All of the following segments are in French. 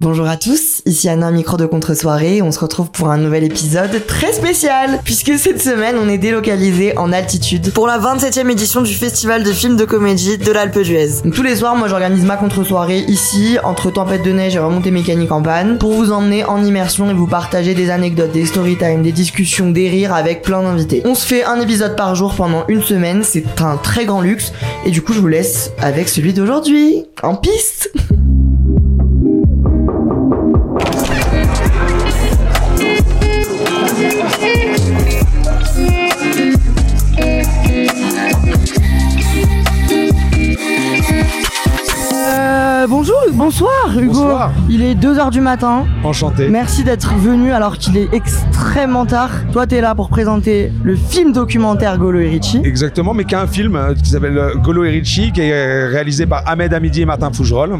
Bonjour à tous, ici Anna, micro de contre-soirée. On se retrouve pour un nouvel épisode très spécial, puisque cette semaine, on est délocalisé en altitude pour la 27e édition du festival de films de comédie de l'Alpe d'Huez. Tous les soirs, moi j'organise ma contre-soirée ici, entre tempête de neige et remontée mécanique en panne, pour vous emmener en immersion et vous partager des anecdotes, des story time, des discussions, des rires avec plein d'invités. On se fait un épisode par jour pendant une semaine, c'est un très grand luxe, et du coup je vous laisse avec celui d'aujourd'hui. En piste bonsoir Hugo. Bonsoir. Il est 2h du matin. Enchanté. Merci d'être venu alors qu'il est extrêmement tard. Toi, t'es là pour présenter le film documentaire Golo et Richie. Exactement, mais qui a un film euh, qui s'appelle euh, Golo et Richie, qui est euh, réalisé par Ahmed Hamidi et Martin Fougerolles,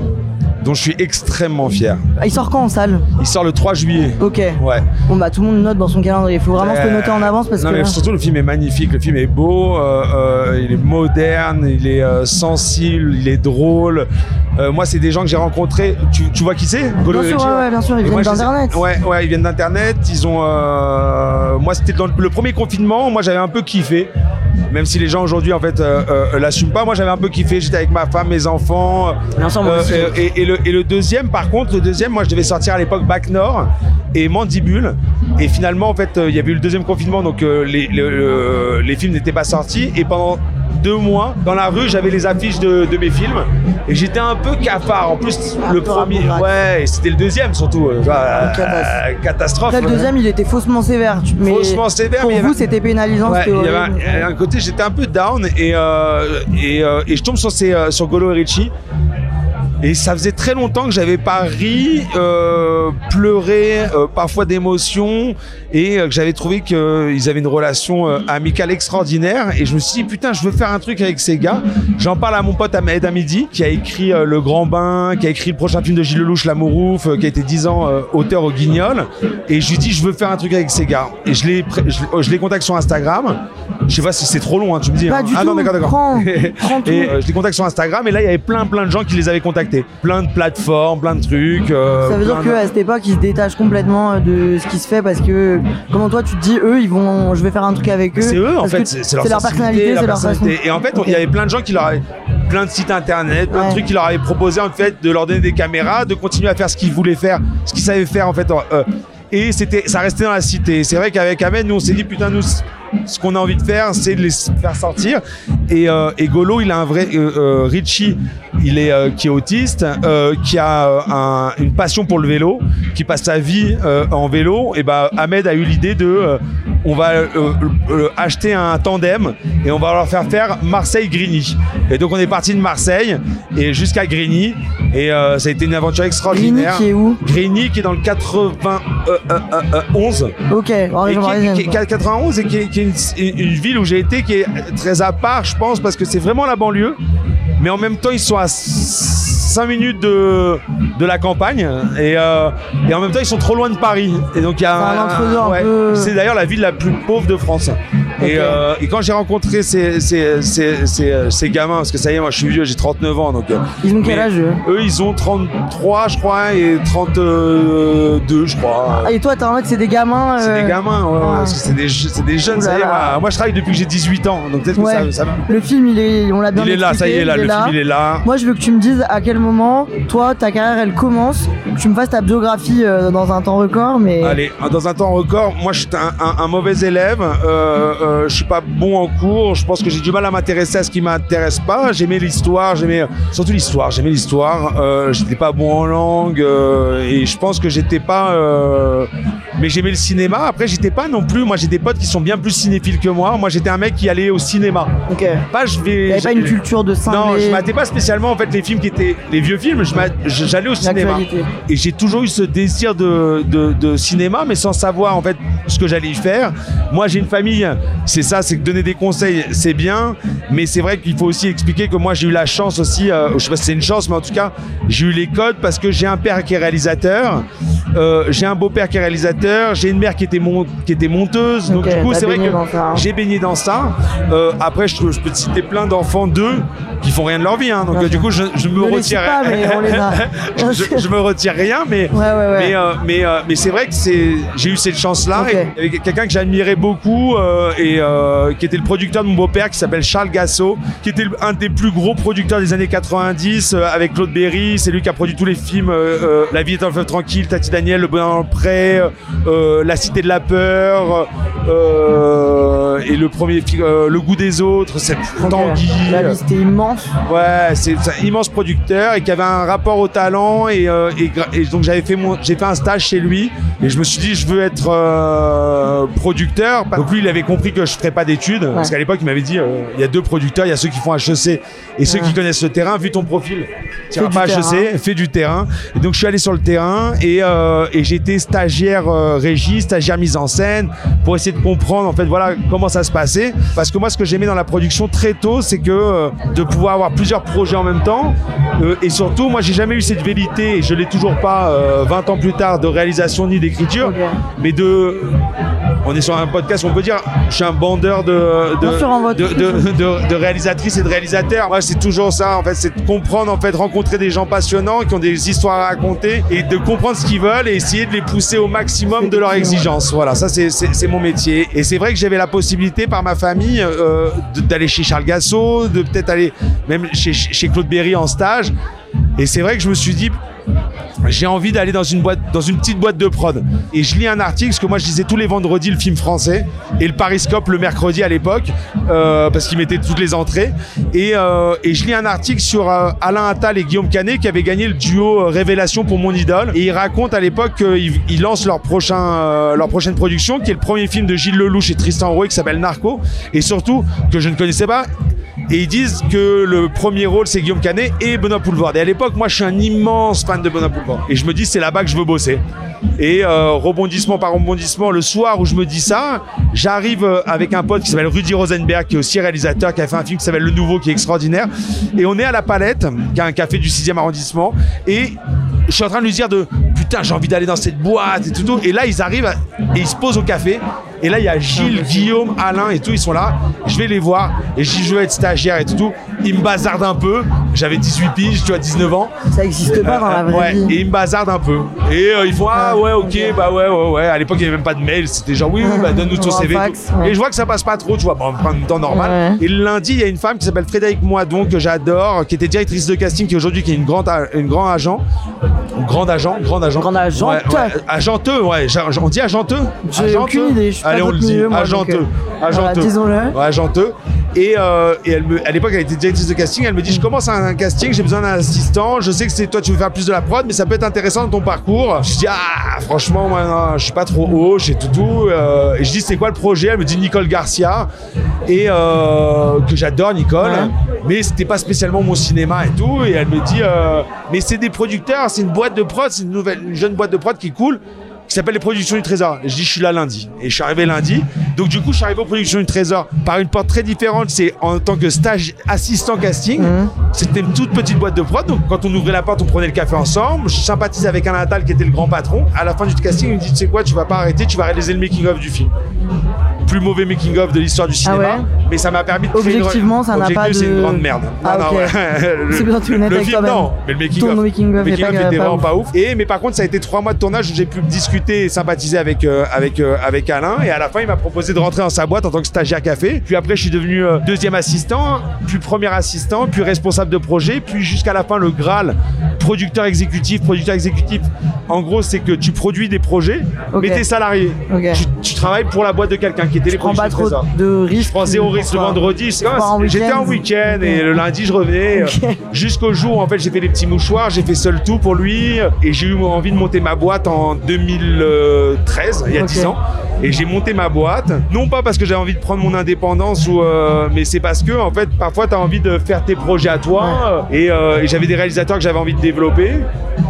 dont je suis extrêmement fier. Ah, Il sort quand en salle? Il sort le 3 juillet. Ok. Ouais. Bon bah tout le monde note dans son calendrier. Il faut vraiment se le noter en avance parce non, que. mais surtout le film est magnifique, le film est beau, euh, euh, il est moderne, il est euh, sensible, il est drôle. Euh, moi, c'est des gens que j'ai rencontrés. Tu, tu vois qui c'est? Bien sûr, Richie ouais, ouais, bien sûr, ils Et viennent d'Internet. Ouais, ouais, ils viennent d'internet. Ils ont. euh, Moi, c'était dans le premier confinement. Moi, j'avais un peu kiffé. Même si les gens aujourd'hui en fait euh, euh, l'assument pas, moi j'avais un peu kiffé. J'étais avec ma femme, mes enfants. Euh, euh, et, et le, et le deuxième, par contre, le deuxième, moi je devais sortir à l'époque Bac Nord et Mandibule. Et finalement, en fait, euh, il y avait eu le deuxième confinement, donc euh, les, le- le- les films n'étaient pas sortis. Et pendant deux mois, dans la rue, j'avais les affiches de, de mes films. Et j'étais un peu cafard. En plus, le premier, ouais, c'était le deuxième surtout. euh, euh, Catastrophe. Là, le deuxième, il était faussement sévère. Mais Faussement sévère, Pour mais vous, avait- c'était pénalisant. Ouais, il y avait un, un côté, j'étais un peu down et, euh, et, euh, et je tombe sur, ces, euh, sur Golo et Richie. Et ça faisait très longtemps que j'avais pas ri, euh, pleuré, euh, parfois d'émotion, et euh, que j'avais trouvé qu'ils avaient une relation euh, amicale extraordinaire. Et je me suis dit, putain, je veux faire un truc avec ces gars. J'en parle à mon pote Ahmed Hamidi, qui a écrit euh, Le Grand Bain, qui a écrit le prochain film de Gilles Lelouch, L'Amourouf, euh, qui a été 10 ans auteur au Guignol. Et je lui dis, je veux faire un truc avec ces gars. Et je les, je, je les contacte sur Instagram. Je sais pas si c'est trop long, hein, tu me dis. Pas hein. du ah tout. non, d'accord, d'accord. Prends- prends tout. et euh, je les contacte sur Instagram. Et là, il y avait plein, plein de gens qui les avaient contactés. Plein de plateformes, plein de trucs. euh, Ça veut dire de- qu'à cette époque, ils se détachent complètement euh, de ce qui se fait parce que, comment toi, tu te dis, eux, ils vont, je vais faire un truc avec eux. C'est eux en fait, c'est c'est leur, personnalité, c'est leur façon. Et en fait, il y avait plein de gens qui leur avaient plein de sites internet, plein Ouais. de trucs qui leur avaient proposé en fait de leur donner des caméras, de continuer à faire ce qu'ils voulaient faire, ce qu'ils savaient faire en fait. euh, et c'était, ça restait dans la cité. C'est vrai qu'avec Ahmed, nous on s'est dit putain nous ce qu'on a envie de faire, c'est de les faire sortir. Et, euh, et Golo, il a un vrai euh, euh, Richie, il est euh, qui est autiste, qui a un- une passion pour le vélo, qui passe sa vie en vélo. Et ben Ahmed a eu l'idée de, on va acheter un tandem et on va leur faire faire Marseille-Grigny. Et donc on est parti de Marseille et jusqu'à Grigny. Et ça a été une aventure Grigny extraordinaire. qui est où? Grigny qui est dans le 91 Ok, en et qui, qui- quoi. qui est 91 et qui est, qui est une, une ville où j'ai été qui est très à part, je pense, parce que c'est vraiment la banlieue. Mais en même temps, ils sont à 5 minutes de, de la campagne et, euh, et en même temps, ils sont trop loin de Paris. Et donc, il y a C'est un entre-deux un peu- C'est d'ailleurs la ville la plus pauvre de France. Et, euh, et quand j'ai rencontré ces, ces, ces, ces, euh, ces gamins, parce que ça y est, moi je suis vieux, j'ai 39 ans, donc euh, Ils ont quel âge eux? ils ont 33 je crois et 32 je crois. Ah, Et toi, t'as en fait, c'est des gamins. C'est des gamins, ouais, ah. parce que c'est des, c'est des jeunes. Ça y est, moi, moi, je travaille depuis que j'ai 18 ans, donc peut-être Ouais. que ça, ça- Le film, il est, on l'a bien Il est là, ça y est, là, le film, il est là. Moi, je veux que tu me dises à quel moment, toi, ta carrière, elle commence. Que tu me fasses ta biographie euh, dans un temps record, mais. Allez, dans un temps record, moi je suis un, un- un mauvais élève, euh, euh, je suis pas bon en cours, je pense que j'ai du mal à m'intéresser à ce qui m'intéresse pas. J'aimais l'histoire, j'aimais surtout l'histoire, j'aimais l'histoire. Euh, j'étais pas bon en langue euh, et je pense que j'étais pas, euh, mais j'aimais le cinéma. Après, j'étais pas non plus. Moi, j'ai des potes qui sont bien plus cinéphiles que moi. Moi, j'étais un mec qui allait au cinéma. Ok. Pas, je vais. Pas une culture de cinglé Non, je matais pas spécialement en fait les films qui étaient les vieux films. J'allais au cinéma. Et j'ai toujours eu ce désir de, de, de cinéma, mais sans savoir en fait ce que j'allais y faire. Moi, j'ai une famille, c'est ça, c'est que donner des conseils, c'est bien, mais c'est vrai qu'il faut aussi expliquer que moi, j'ai eu la chance aussi, euh, je sais pas si c'est une chance, mais en tout cas, j'ai eu les codes parce que j'ai un père qui est réalisateur, euh, j'ai un beau-père qui est réalisateur, j'ai une mère qui était, mon, qui était monteuse, donc du coup, c'est vrai que hein. j'ai baigné dans ça. Euh, après, je, je peux te citer plein d'enfants d'eux qui font rien de leur vie, hein, donc du coup, je, je me Ne retire. pas, mais on les a. je, je me retire rien, mais Ouais, ouais, ouais. mais, mais, mais c'est vrai que j'ai eu cette chance-là. Ok. Et Il y avait quelqu'un que j'admirais beaucoup et euh, qui était le producteur de mon beau-père qui s'appelle Charles Gassot, qui était un des plus gros producteurs des années 90 euh, avec Claude Berry. C'est lui qui a produit tous les films euh, La vie est un fleuve tranquille, Tati Daniel, Le bonheur dans le pré, La cité de la peur et le premier film, Le goût des autres, c'est. Tanguy. La liste est immense. Ouais, c'est un immense producteur et qui avait un rapport au talent et, et, gra- et donc j'avais fait mon, j'ai fait un stage chez lui et je me suis dit je veux être producteur. Donc lui il avait compris que je ferais pas d'études parce qu'à l'époque il m'avait dit euh, il y a deux producteurs, il y a ceux qui font HEC et ceux qui connaissent le terrain. Vu ton profil, tu Fais pas du HEC, fais du terrain. Et donc je suis allé sur le terrain et, euh, et j'étais stagiaire euh, régie, stagiaire mise en scène pour essayer de comprendre en fait voilà comment ça se passait. Parce que moi ce que j'aimais dans la production très tôt c'est que de pouvoir avoir plusieurs projets en même temps et surtout moi j'ai jamais eu cette vérité et je l'ai toujours pas euh, 20 ans plus tard de réalisation ni d'écriture mais de on est sur un podcast on peut dire je suis un bandeur de de, réalisatrices et de réalisateurs. Moi c'est toujours ça en fait c'est de comprendre en fait rencontrer des gens passionnants qui ont des histoires à raconter et de comprendre ce qu'ils veulent et essayer de les pousser au maximum de leurs exigences voilà ça c'est mon métier. Et c'est vrai que j'avais la possibilité par ma famille euh, d'aller chez Charles Gassot de peut-être aller même chez, chez Claude Berry en stage. Et c'est vrai que je me suis dit j'ai envie d'aller dans une petite boîte de prod. Et je lis un article, parce que moi je lisais tous les vendredis le film français et le Pariscope le mercredi à l'époque, euh, parce qu'ils mettaient toutes les entrées. Et, euh, et je lis un article sur euh, Alain Attal et Guillaume Canet qui avaient gagné le duo Révélation pour mon idole. Et ils racontent à l'époque qu'ils ils lancent leur prochain, leur prochaine production, qui est le premier film de Gilles Lelouch et Tristan Rouet qui s'appelle Narco. Et surtout que je ne connaissais pas. Et ils disent que le premier rôle c'est Guillaume Canet et Benoît Poulvord. Et à l'époque, moi je suis un immense fan de Benoît Poulvord. Et je me dis c'est là-bas que je veux bosser. Et euh, rebondissement par rebondissement, le soir où je me dis ça, j'arrive euh, avec un pote qui s'appelle Rudy Rosenberg, qui est aussi réalisateur, qui a fait un film qui s'appelle Le Nouveau, qui est extraordinaire. Et on est à la Palette, qui est un café du 6e arrondissement. Et je suis en train de lui dire de putain, j'ai envie d'aller dans cette boîte et tout. Et là, ils arrivent et ils se posent au café. Et là, il y a Gilles, Guillaume, Alain et tout, ils sont là. Je vais les voir et je veux être stagiaire et tout. Ils me bazardent un peu. J'avais 18 piges, tu vois, 19 ans. Ça existe pas dans la vraie ouais, vie. et ils me bazardent un peu. Et euh, ils font ah ouais ok bah ouais ouais ouais. À l'époque il n'y avait même pas de mail, c'était genre oui oui bah donne-nous ton CV. et tout. fax, ouais. Et je vois que ça passe pas trop, tu vois, bon, en même temps normal. Ouais. Et le lundi il y a une femme qui s'appelle Frédéric Moidon que j'adore, qui était directrice de casting, qui aujourd'hui qui est une grande une grand agent, grande agent, grande agent, Grande. Ouais, ouais, agenteux ouais. On dit agenteux? J'ai Agenteux? aucune idée, je suis pas Allez on le dit, milieu, moi, donc, agenteux, euh, voilà, agenteux. disons-le. Ouais, agenteux. Et, euh, et elle me, à l'époque, elle était directrice de casting. Elle me dit Je commence un, un casting, j'ai besoin d'un assistant. Je sais que c'est toi, tu veux faire plus de la prod, mais ça peut être intéressant dans ton parcours. Je dis Ah, franchement, moi, non, je suis pas trop haut, j'ai tout tout. Euh, et je dis C'est quoi le projet? Elle me dit Nicole Garcia. Et euh, que j'adore, Nicole. Ouais. Mais c'était pas spécialement mon cinéma et tout. Et elle me dit Mais c'est des producteurs, c'est une boîte de prod, c'est une, nouvelle, une jeune boîte de prod qui est cool qui s'appelle les productions du Trésor. Je dis je suis là lundi. Et je suis arrivé lundi. Donc du coup je suis arrivé aux productions du Trésor par une porte très différente. C'est en tant que stage assistant casting. C'était une toute petite boîte de prod. Donc quand on ouvrait la porte, on prenait le café ensemble. Je sympathisais avec Alain Attal qui était le grand patron. À la fin du casting, il me dit tu sais quoi, tu vas pas arrêter, tu vas réaliser le making of du film. Plus mauvais making of de l'histoire du cinéma, ouais mais ça m'a permis de créer une- Objectivement, ça n'a pas de- c'est une grande merde. Ah, Non, non, ok. ouais. Le- C'est bien, tu le avec film, non, mais le making Ton of, making of le est making pas- of était vraiment pas ouf. Et mais par contre, ça a été trois mois de tournage où j'ai pu discuter et sympathiser avec euh, avec euh, avec Alain. Et à la fin, il m'a proposé de rentrer dans sa boîte en tant que stagiaire café. Puis après, je suis devenu euh, deuxième assistant, puis premier assistant, puis responsable de projet, puis jusqu'à la fin le Graal producteur exécutif. Producteur exécutif, en gros, c'est que tu produis des projets, Ok. mais t'es salarié. Tu, tu travailles pour la boîte de quelqu'un qui était les prends pas trop de risques. Je prends zéro risque le vendredi. J'étais en week-end et le lundi je revenais jusqu'au jour où en fait j'ai fait les petits mouchoirs, j'ai fait seul tout pour lui et j'ai eu envie de monter ma boîte en 2013, il y a Ok. 10 ans. Et j'ai monté ma boîte, non pas parce que j'avais envie de prendre mon indépendance ou euh, mais c'est parce que en fait parfois tu as envie de faire tes projets à toi et, euh, et j'avais des réalisateurs que j'avais envie de développer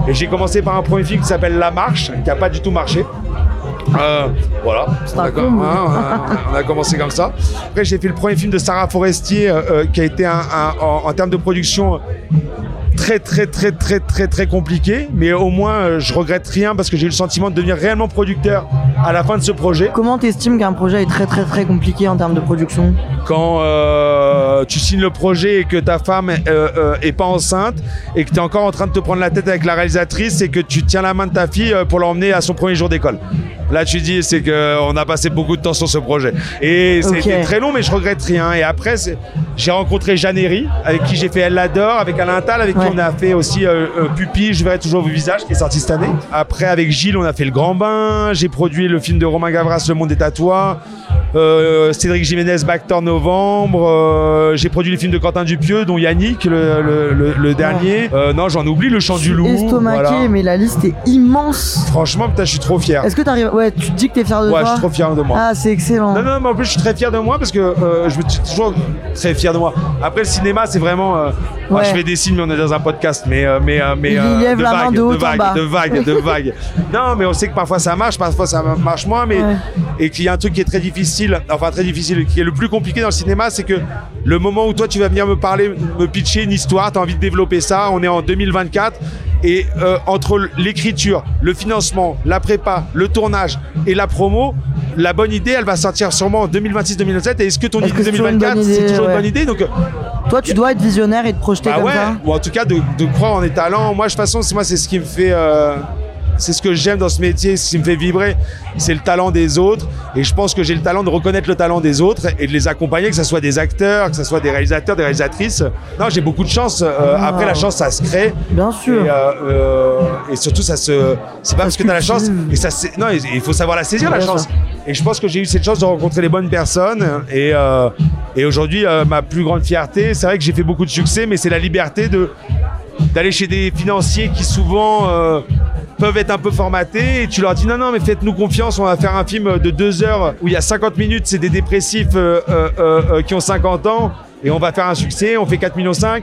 et j'ai commencé par un premier film qui s'appelle La Marche qui a pas du tout marché. Euh, voilà, on a, hein, on a- on a commencé comme ça. Après, j'ai fait le premier film de Sarah Forestier euh, euh, qui a été un, un- en, en termes de production très très très très très très compliqué, mais au moins je regrette rien parce que j'ai eu le sentiment de devenir réellement producteur à la fin de ce projet. Comment t'estimes qu'un projet est très très très compliqué en termes de production? Quand euh, tu signes le projet et que ta femme euh, euh, est pas enceinte et que tu es encore en train de te prendre la tête avec la réalisatrice et que tu tiens la main de ta fille euh, pour l'emmener à son premier jour d'école. Là, tu dis, c'est que on a passé beaucoup de temps sur ce projet. Et c'était Ok. très long, mais je regrette rien. Et après, j'ai rencontré Jeanne Herry, avec qui j'ai fait Elle l'adore, avec Alain Tal, avec Ouais. qui on a fait aussi euh, euh, Pupille, Je verrai toujours vos visages, qui est sorti cette année. Après, avec Gilles, on a fait Le Grand Bain. J'ai produit le film de Romain Gavras, Le Monde est à toi. Euh, Cédric Jiménez, Bactor Novembre. Euh, j'ai produit le film de Quentin Dupieux, dont Yannick, le, le- le- le dernier. Euh, non, j'en oublie, Le Chant du Loup. Estomaqué, voilà. mais la liste est immense. Franchement, putain, je suis trop fier. Est-ce que t'arrives. Ouais, tu te dis que t'es fier de Ouais, toi je suis trop fier de moi. Ah, c'est excellent. Non, non, mais en plus, je suis très fier de moi parce que euh, je me suis toujours très fier de moi. Après, le cinéma, c'est vraiment. Ouais. ah, je fais des signes, mais on est dans un podcast. Mais, mais, mais Il lève de la main vagues, de haut en vagues, bas. de vagues, de vagues. Non, mais on sait que parfois ça marche, parfois ça marche moins. Mais Ouais. et qu'il y a un truc qui est très difficile, enfin très difficile, qui est le plus compliqué dans le cinéma, c'est que le moment où toi tu vas venir me parler, me pitcher une histoire, tu as envie de développer ça. On est en 2024. Et euh, entre l'écriture, le financement, la prépa, le tournage et la promo, la bonne idée, elle va sortir sûrement en 2026-2027. Et est-ce que ton Est-ce idée que c'est toujours une 2024, bonne c'est idée, toujours une bonne idée? Donc, euh, Toi, tu dois être visionnaire et te projeter bah comme ouais, ça. ou en tout cas de, de croire en tes talents. Moi, de toute façon, c'est- moi, c'est ce qui me fait. euh, c'est ce que j'aime dans ce métier, ce qui me fait vibrer, c'est le talent des autres. Et je pense que j'ai le talent de reconnaître le talent des autres et de les accompagner, que ce soit des acteurs, que ce soit des réalisateurs, des réalisatrices. Non, j'ai beaucoup de chance. Euh, Ah. Après, la chance, ça se crée. Bien sûr. Et, euh, euh, et surtout, ça se. C'est pas parce que t'as la chance. Et ça, non, il faut savoir la saisir, la chance. Et je pense que j'ai eu cette chance de rencontrer les bonnes personnes. Et, euh, et aujourd'hui, ma plus grande fierté, c'est vrai que j'ai fait beaucoup de succès, mais c'est la liberté de d'aller chez des financiers qui souvent euh, peuvent être un peu formatés et tu leur dis non non mais faites-nous confiance on va faire un film de deux heures où il y a 50 minutes c'est des dépressifs euh, euh, euh, qui ont 50 ans et on va faire un succès on fait 4 millions 5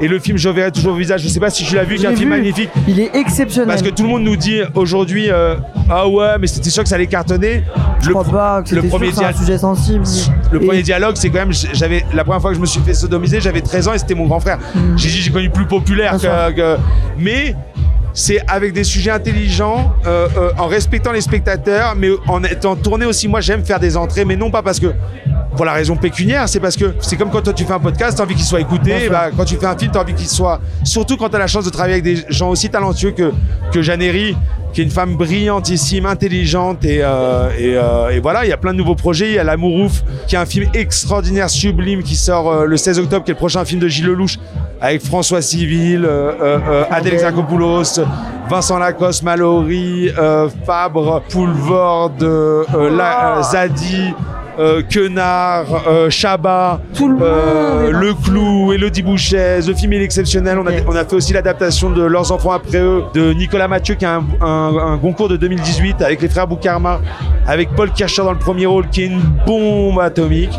et le film je verrai toujours au visage. Je sais pas si tu l'as vu Je qui est un film magnifique. Il est exceptionnel. parce que tout le monde nous dit aujourd'hui euh, ah ouais mais c'était sûr que ça allait cartonner. Je le, crois pas que le sûr premier c'est un sujet sensible. le Et- premier dialogue, c'est quand même, j'avais la première fois que je me suis fait sodomiser, j'avais 13 ans et c'était mon grand frère. J'ai dit, j'ai connu plus populaire que, que- mais c'est avec des sujets intelligents, euh, euh, en respectant les spectateurs, mais en étant tourné aussi. Moi, j'aime faire des entrées, mais non pas parce que pour la raison pécuniaire, c'est parce que c'est comme quand toi tu fais un podcast, t'as envie qu'il soit écouté. Bah, quand tu fais un film, t'as envie qu'il soit. Surtout quand t'as la chance de travailler avec des gens aussi talentueux que que Herry, qui est une femme brillantissime, intelligente et euh, et, euh, et voilà, il y a plein de nouveaux projets. Il y a L'Amourouf, qui est un film extraordinaire, sublime, qui sort euh, le 16 octobre, qui est le prochain film de Gilles Lelouch avec François Civil, Adèle Exarchopoulos, Vincent Lacoste, Mallory, Fabre, Poulvord, La- euh, Zadi. Euh, Quenard, euh, Chabat, le le Clou, Elodie Bouchet, The Film est exceptionnel. On a, Ok. on a fait aussi l'adaptation de Leurs enfants après eux de Nicolas Mathieu qui a un, un, un concours de 2018 avec les frères Boukarma, avec Paul Kircher dans le premier rôle qui est une bombe atomique.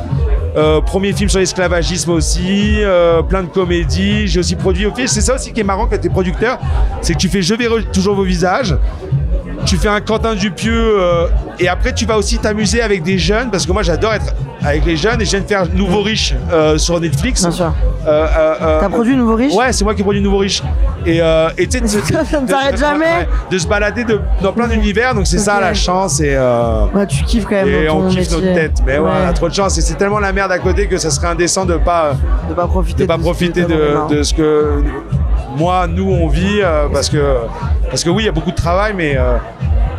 Euh, premier film sur l'esclavagisme aussi, euh, plein de comédies. J'ai aussi produit au film. C'est ça aussi qui est marrant quand t'es producteur, c'est que tu fais Je verrai toujours vos visages. Tu fais un Quentin Dupieux euh, et après tu vas aussi t'amuser avec des jeunes parce que moi j'adore être avec les jeunes et je viens de faire Nouveau Riche euh, sur Netflix. Bien sûr. Euh, euh, T'as produit Nouveau Riche? Ouais, c'est moi qui ai produit Nouveau Riche. Et tu sais, Ça ne de- s'arrête jamais. ouais, de se balader de- dans plein d'univers, donc c'est ça la chance et, Ouais, tu kiffes quand même et on kiffe métier. notre tête. Mais ouais, Ouais. on a trop de chance et c'est tellement la merde à côté que ça serait indécent de pas De pas profiter de pas de profiter de, de ce que moi nous on vit euh, parce que parce que oui il y a beaucoup de travail mais euh,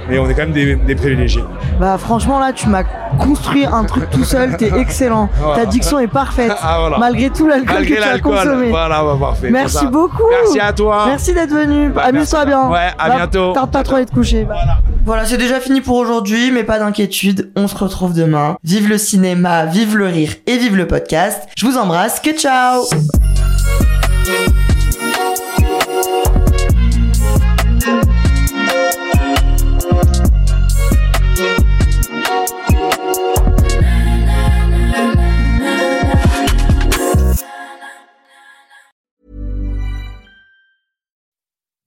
mais on est quand même des, des privilégiés. Bah franchement là tu m'as construit un truc tout seul, t'es excellent. Ta diction est parfaite. Ah, voilà. Malgré tout l'alcool que Malgré tu as l'alcool, consommé. voilà, bah, parfait. Merci ça. beaucoup. Merci à toi. Merci d'être venu. Bah, Amuse-toi bien. Ouais, à Bah, bientôt. Tarde pas trop à être couché. Bah. Voilà. Voilà, c'est déjà fini pour aujourd'hui, mais pas d'inquiétude, on se retrouve demain. Vive le cinéma, vive le rire et vive le podcast. Je vous embrasse, que ciao